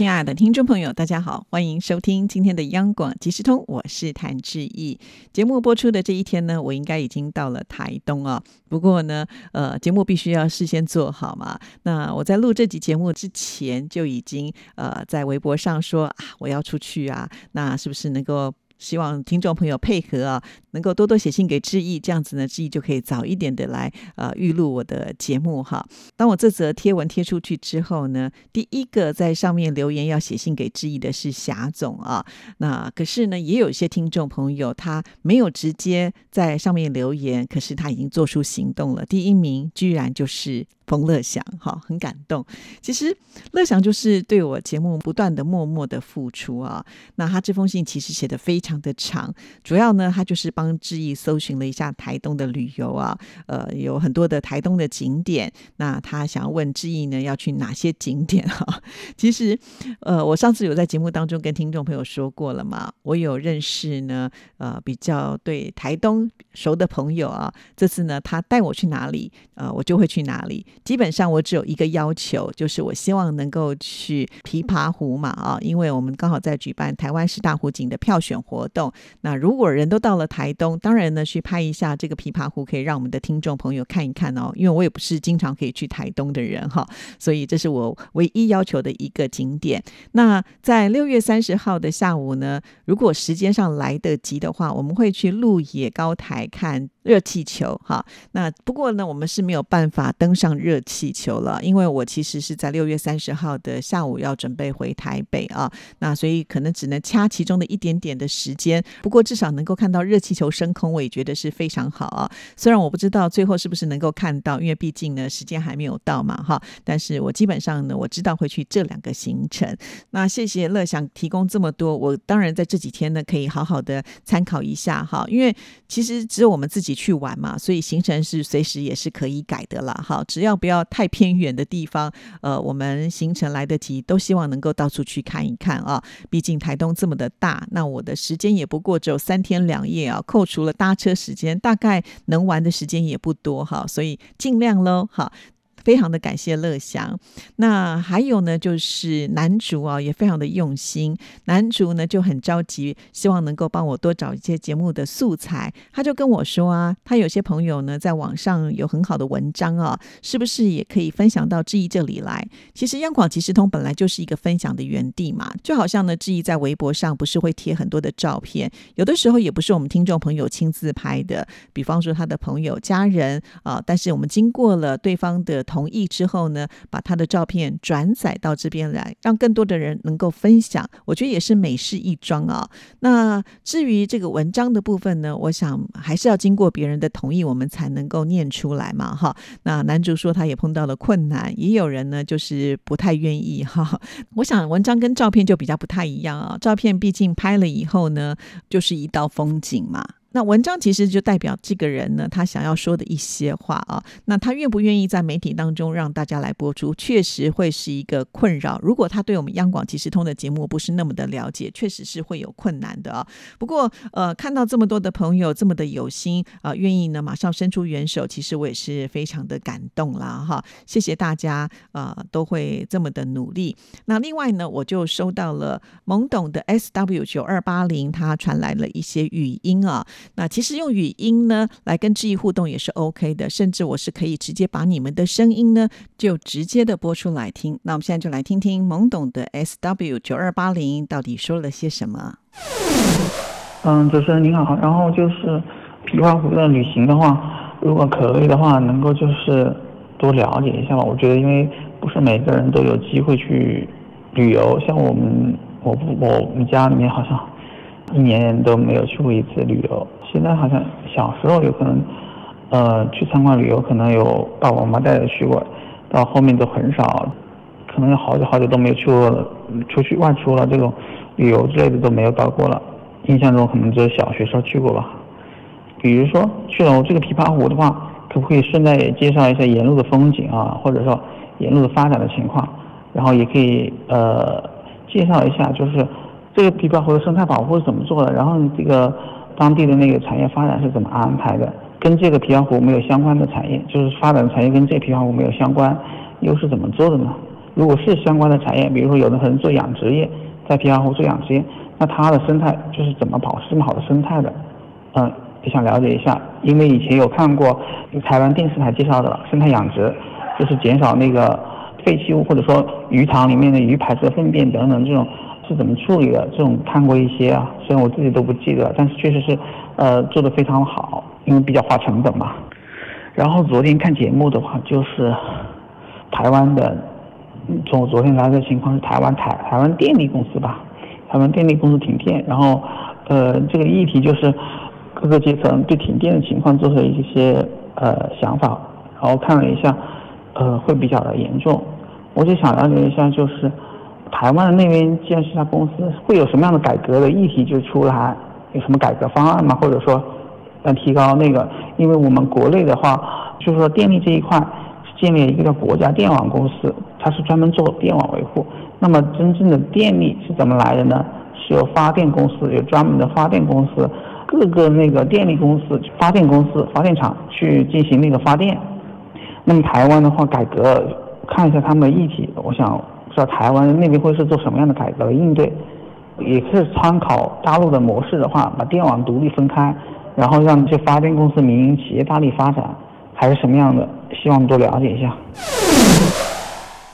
亲爱的听众朋友，大家好，欢迎收听今天的央广即时通，我是谭志毅。节目播出的这一天呢，我应该已经到了台东啊。不过呢，呃，节目必须要事先做好嘛。那我在录这集节目之前，就已经呃在微博上说啊，我要出去啊，那是不是能够？希望听众朋友配合啊，能够多多写信给志毅，这样子呢，志毅就可以早一点的来呃预录我的节目哈。当我这则贴文贴出去之后呢，第一个在上面留言要写信给志毅的是霞总啊。那可是呢，也有一些听众朋友他没有直接在上面留言，可是他已经做出行动了。第一名居然就是。冯乐祥，哈，很感动。其实乐祥就是对我节目不断的默默的付出啊。那他这封信其实写的非常的长，主要呢，他就是帮志毅搜寻了一下台东的旅游啊，呃，有很多的台东的景点。那他想要问志毅呢，要去哪些景点哈？其实，呃，我上次有在节目当中跟听众朋友说过了嘛，我有认识呢，呃，比较对台东熟的朋友啊。这次呢，他带我去哪里，呃，我就会去哪里。基本上我只有一个要求，就是我希望能够去琵琶湖嘛啊，因为我们刚好在举办台湾十大湖景的票选活动。那如果人都到了台东，当然呢去拍一下这个琵琶湖，可以让我们的听众朋友看一看哦。因为我也不是经常可以去台东的人哈，所以这是我唯一要求的一个景点。那在六月三十号的下午呢，如果时间上来得及的话，我们会去鹿野高台看。热气球哈，那不过呢，我们是没有办法登上热热气球了，因为我其实是在六月三十号的下午要准备回台北啊，那所以可能只能掐其中的一点点的时间。不过至少能够看到热气球升空，我也觉得是非常好啊。虽然我不知道最后是不是能够看到，因为毕竟呢时间还没有到嘛哈。但是我基本上呢，我知道会去这两个行程。那谢谢乐享提供这么多，我当然在这几天呢可以好好的参考一下哈，因为其实只有我们自己。去玩嘛，所以行程是随时也是可以改的了。哈，只要要不要太偏远的地方，呃，我们行程来得及，都希望能够到处去看一看啊。毕竟台东这么的大，那我的时间也不过只有三天两夜啊，扣除了搭车时间，大概能玩的时间也不多哈，所以尽量喽，好。非常的感谢乐祥，那还有呢，就是男主啊，也非常的用心。男主呢就很着急，希望能够帮我多找一些节目的素材。他就跟我说啊，他有些朋友呢在网上有很好的文章啊，是不是也可以分享到志毅这里来？其实央广即时通本来就是一个分享的园地嘛，就好像呢，志毅在微博上不是会贴很多的照片，有的时候也不是我们听众朋友亲自拍的，比方说他的朋友、家人啊，但是我们经过了对方的。同意之后呢，把他的照片转载到这边来，让更多的人能够分享。我觉得也是美事一桩啊。那至于这个文章的部分呢，我想还是要经过别人的同意，我们才能够念出来嘛。哈，那男主说他也碰到了困难，也有人呢就是不太愿意哈。我想文章跟照片就比较不太一样啊。照片毕竟拍了以后呢，就是一道风景嘛。那文章其实就代表这个人呢，他想要说的一些话啊。那他愿不愿意在媒体当中让大家来播出，确实会是一个困扰。如果他对我们央广即时通的节目不是那么的了解，确实是会有困难的啊。不过，呃，看到这么多的朋友这么的有心啊，愿意呢马上伸出援手，其实我也是非常的感动啦哈。谢谢大家啊，都会这么的努力。那另外呢，我就收到了懵懂的 S W 九二八零，他传来了一些语音啊。那其实用语音呢来跟志毅互动也是 OK 的，甚至我是可以直接把你们的声音呢就直接的播出来听。那我们现在就来听听懵懂的 SW 九二八零到底说了些什么。嗯，主持人您好，然后就是琵琶湖的旅行的话，如果可以的话，能够就是多了解一下吧。我觉得因为不是每个人都有机会去旅游，像我们我我我们家里面好像。一年都没有去过一次旅游，现在好像小时候有可能，呃，去参观旅游可能有爸爸妈妈带着去过，到后面都很少，可能有好久好久都没有去过了，出去外出了这种旅游之类的都没有到过了。印象中可能只有小学时候去过吧。比如说去了这个琵琶湖的话，可不可以顺带也介绍一下沿路的风景啊？或者说沿路的发展的情况，然后也可以呃介绍一下，就是这个琵琶湖的生态保护是怎么做的，然后这个当地的那个产业发展是怎么安排的，跟这个琵琶湖没有相关的产业，就是发展的产业跟这琵琶湖没有相关，又是怎么做的呢？如果是相关的产业，比如说有的人做养殖业，在琵琶湖做养殖业，那它的生态就是怎么保持这么好的生态的？嗯，也想了解一下，因为以前有看过台湾电视台介绍的生态养殖，就是减少那个废弃物或者说鱼塘里面的鱼排出的粪便等等这种是怎么处理的？这种看过一些啊，虽然我自己都不记得，但是确实是呃做的非常好，因为比较花成本嘛。然后昨天看节目的话，就是台湾的。从我昨天来的情况是台湾台台湾电力公司吧，台湾电力公司停电，然后，呃，这个议题就是各个阶层对停电的情况做出了一些呃想法，然后看了一下，呃，会比较的严重。我就想了解一下，就是台湾的那边既然是家公司，会有什么样的改革的议题就出来，有什么改革方案吗？或者说，要，提高那个，因为我们国内的话，就是说电力这一块。建立了一个叫国家电网公司，它是专门做电网维护。那么真正的电力是怎么来的呢？是由发电公司，有专门的发电公司，各个那个电力公司、发电公司、发电厂去进行那个发电。那么台湾的话，改革看一下他们的议题，我想知道台湾那边会是做什么样的改革应对，也是参考大陆的模式的话，把电网独立分开，然后让这些发电公司、民营企业大力发展。还是什么样的？希望多了解一下。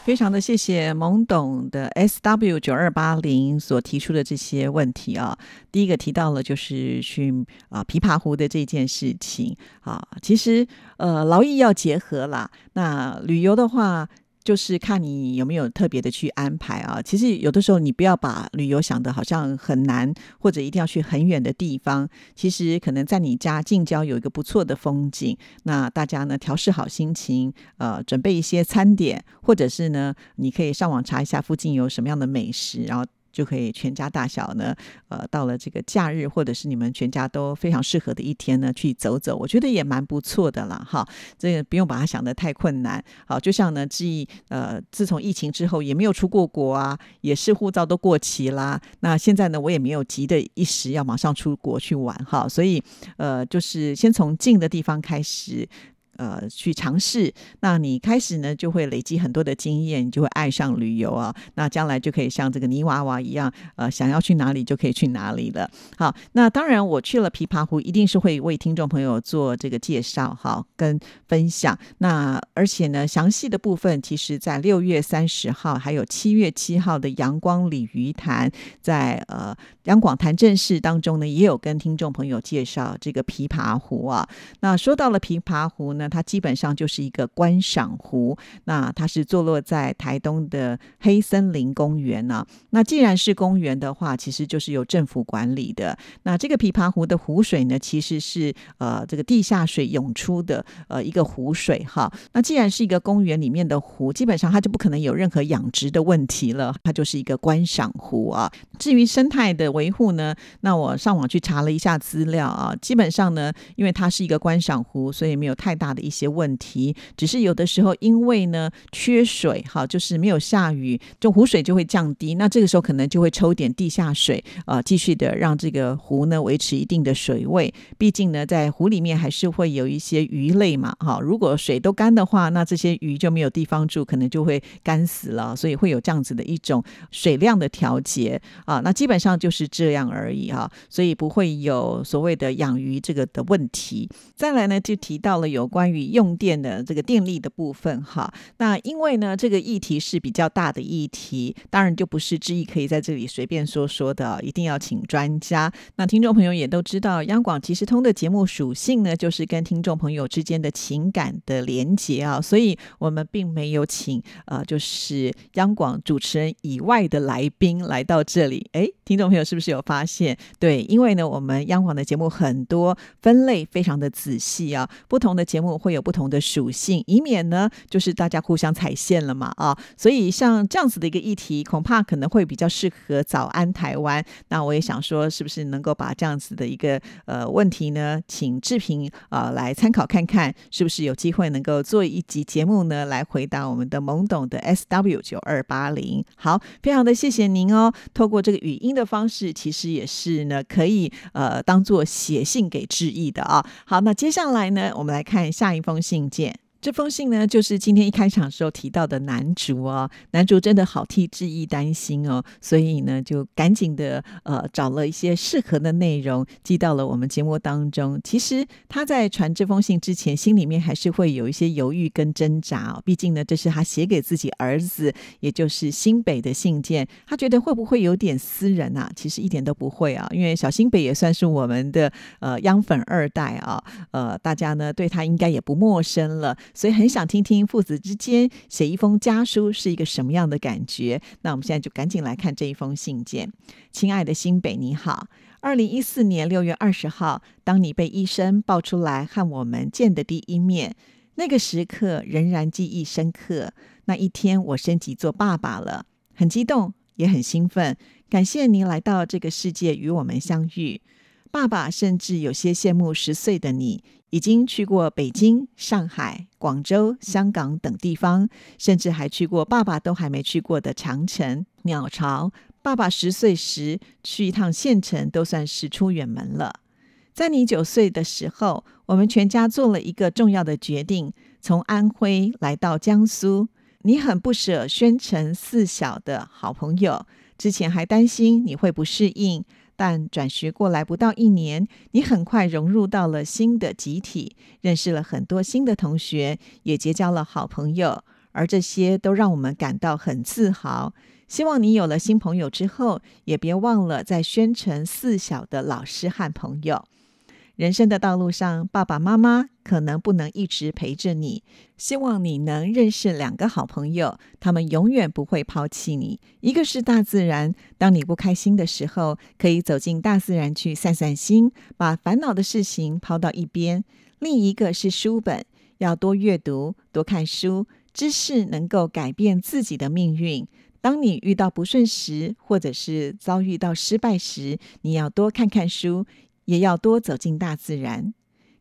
非常的谢谢懵懂的 S W 九二八零所提出的这些问题啊。第一个提到了就是去啊琵琶湖的这件事情啊，其实呃劳逸要结合啦。那旅游的话。就是看你有没有特别的去安排啊。其实有的时候你不要把旅游想的好像很难，或者一定要去很远的地方。其实可能在你家近郊有一个不错的风景，那大家呢调试好心情，呃，准备一些餐点，或者是呢，你可以上网查一下附近有什么样的美食，然后。就可以全家大小呢，呃，到了这个假日或者是你们全家都非常适合的一天呢，去走走，我觉得也蛮不错的啦，哈。这个不用把它想得太困难，好，就像呢，记忆，呃，自从疫情之后也没有出过国啊，也是护照都过期啦。那现在呢，我也没有急的一时要马上出国去玩，哈，所以呃，就是先从近的地方开始。呃，去尝试，那你开始呢，就会累积很多的经验，你就会爱上旅游啊。那将来就可以像这个泥娃娃一样，呃，想要去哪里就可以去哪里了。好，那当然我去了琵琶湖，一定是会为听众朋友做这个介绍，哈，跟分享。那而且呢，详细的部分，其实在六月三十号还有七月七号的阳光鲤鱼潭，在呃杨广谈正事当中呢，也有跟听众朋友介绍这个琵琶湖啊。那说到了琵琶湖呢。它基本上就是一个观赏湖，那它是坐落在台东的黑森林公园呢。那既然是公园的话，其实就是由政府管理的。那这个琵琶湖的湖水呢，其实是呃这个地下水涌出的呃一个湖水哈。那既然是一个公园里面的湖，基本上它就不可能有任何养殖的问题了，它就是一个观赏湖啊。至于生态的维护呢，那我上网去查了一下资料啊，基本上呢，因为它是一个观赏湖，所以没有太大。的一些问题，只是有的时候因为呢缺水，哈，就是没有下雨，就湖水就会降低。那这个时候可能就会抽点地下水，呃，继续的让这个湖呢维持一定的水位。毕竟呢，在湖里面还是会有一些鱼类嘛，哈。如果水都干的话，那这些鱼就没有地方住，可能就会干死了。所以会有这样子的一种水量的调节啊。那基本上就是这样而已哈，所以不会有所谓的养鱼这个的问题。再来呢，就提到了有关。关于用电的这个电力的部分，哈，那因为呢，这个议题是比较大的议题，当然就不是志毅可以在这里随便说说的，一定要请专家。那听众朋友也都知道，央广即时通的节目属性呢，就是跟听众朋友之间的情感的连接啊，所以我们并没有请呃，就是央广主持人以外的来宾来到这里。哎，听众朋友是不是有发现？对，因为呢，我们央广的节目很多分类非常的仔细啊，不同的节目。会有不同的属性，以免呢就是大家互相踩线了嘛啊。所以像这样子的一个议题，恐怕可能会比较适合早安台湾。那我也想说，是不是能够把这样子的一个呃问题呢，请志平啊来参考看看，是不是有机会能够做一集节目呢，来回答我们的懵懂的 S W 九二八零。好，非常的谢谢您哦。透过这个语音的方式，其实也是呢可以呃当做写信给志毅的啊。好，那接下来呢，我们来看一下一封信件。这封信呢，就是今天一开场时候提到的男主哦，男主真的好替志毅担心哦，所以呢，就赶紧的呃找了一些适合的内容寄到了我们节目当中。其实他在传这封信之前，心里面还是会有一些犹豫跟挣扎哦，毕竟呢，这是他写给自己儿子，也就是新北的信件，他觉得会不会有点私人啊？其实一点都不会啊，因为小新北也算是我们的呃央粉二代啊，呃，大家呢对他应该也不陌生了。所以很想听听父子之间写一封家书是一个什么样的感觉。那我们现在就赶紧来看这一封信件。亲爱的新北，你好。二零一四年六月二十号，当你被医生抱出来和我们见的第一面，那个时刻仍然记忆深刻。那一天，我升级做爸爸了，很激动，也很兴奋。感谢您来到这个世界与我们相遇。爸爸甚至有些羡慕十岁的你。已经去过北京、上海、广州、香港等地方，甚至还去过爸爸都还没去过的长城、鸟巢。爸爸十岁时去一趟县城都算是出远门了。在你九岁的时候，我们全家做了一个重要的决定，从安徽来到江苏。你很不舍宣城四小的好朋友，之前还担心你会不适应。但转学过来不到一年，你很快融入到了新的集体，认识了很多新的同学，也结交了好朋友，而这些都让我们感到很自豪。希望你有了新朋友之后，也别忘了在宣城四小的老师和朋友。人生的道路上，爸爸妈妈可能不能一直陪着你。希望你能认识两个好朋友，他们永远不会抛弃你。一个是大自然，当你不开心的时候，可以走进大自然去散散心，把烦恼的事情抛到一边。另一个是书本，要多阅读，多看书，知识能够改变自己的命运。当你遇到不顺时，或者是遭遇到失败时，你要多看看书。也要多走进大自然。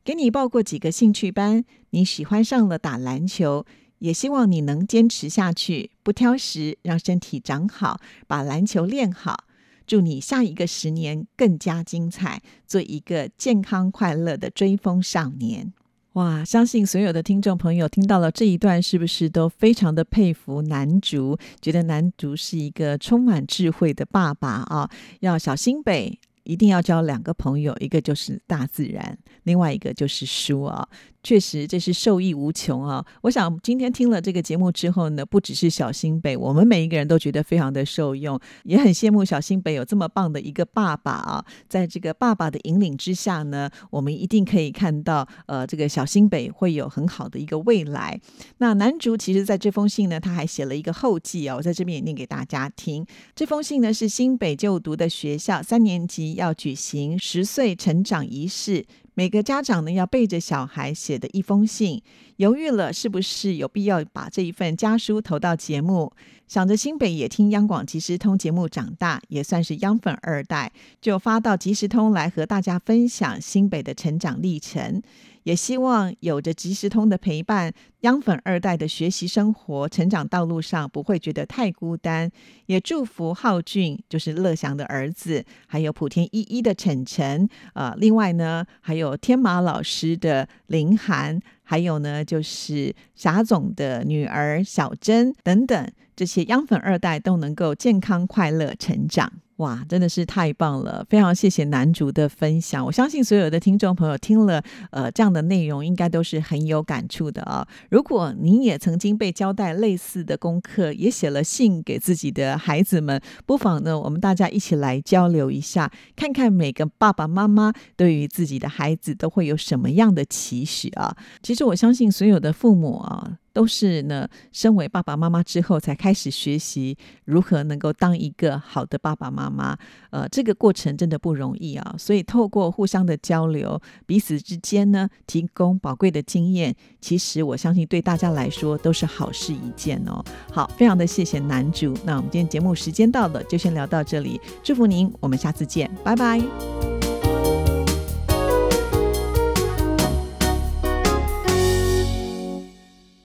给你报过几个兴趣班，你喜欢上了打篮球，也希望你能坚持下去，不挑食，让身体长好，把篮球练好。祝你下一个十年更加精彩，做一个健康快乐的追风少年。哇！相信所有的听众朋友听到了这一段，是不是都非常的佩服南竹？觉得南竹是一个充满智慧的爸爸啊！要小心北。一定要交两个朋友，一个就是大自然，另外一个就是书啊。确实，这是受益无穷啊！我想今天听了这个节目之后呢，不只是小新北，我们每一个人都觉得非常的受用，也很羡慕小新北有这么棒的一个爸爸啊！在这个爸爸的引领之下呢，我们一定可以看到，呃，这个小新北会有很好的一个未来。那男主其实在这封信呢，他还写了一个后记啊，我在这边也念给大家听。这封信呢是新北就读的学校三年级要举行十岁成长仪式。每个家长呢要背着小孩写的一封信，犹豫了是不是有必要把这一份家书投到节目？想着新北也听央广即时通节目长大，也算是央粉二代，就发到即时通来和大家分享新北的成长历程。也希望有着即时通的陪伴，央粉二代的学习生活、成长道路上不会觉得太孤单。也祝福浩俊，就是乐祥的儿子，还有普天一一的晨晨，呃，另外呢，还有天马老师的林涵，还有呢，就是霞总的女儿小珍等等，这些央粉二代都能够健康快乐成长。哇，真的是太棒了！非常谢谢男主的分享。我相信所有的听众朋友听了呃这样的内容，应该都是很有感触的啊。如果您也曾经被交代类似的功课，也写了信给自己的孩子们，不妨呢，我们大家一起来交流一下，看看每个爸爸妈妈对于自己的孩子都会有什么样的期许啊。其实我相信所有的父母啊。都是呢，身为爸爸妈妈之后才开始学习如何能够当一个好的爸爸妈妈。呃，这个过程真的不容易啊，所以透过互相的交流，彼此之间呢，提供宝贵的经验，其实我相信对大家来说都是好事一件哦。好，非常的谢谢男主，那我们今天节目时间到了，就先聊到这里，祝福您，我们下次见，拜拜。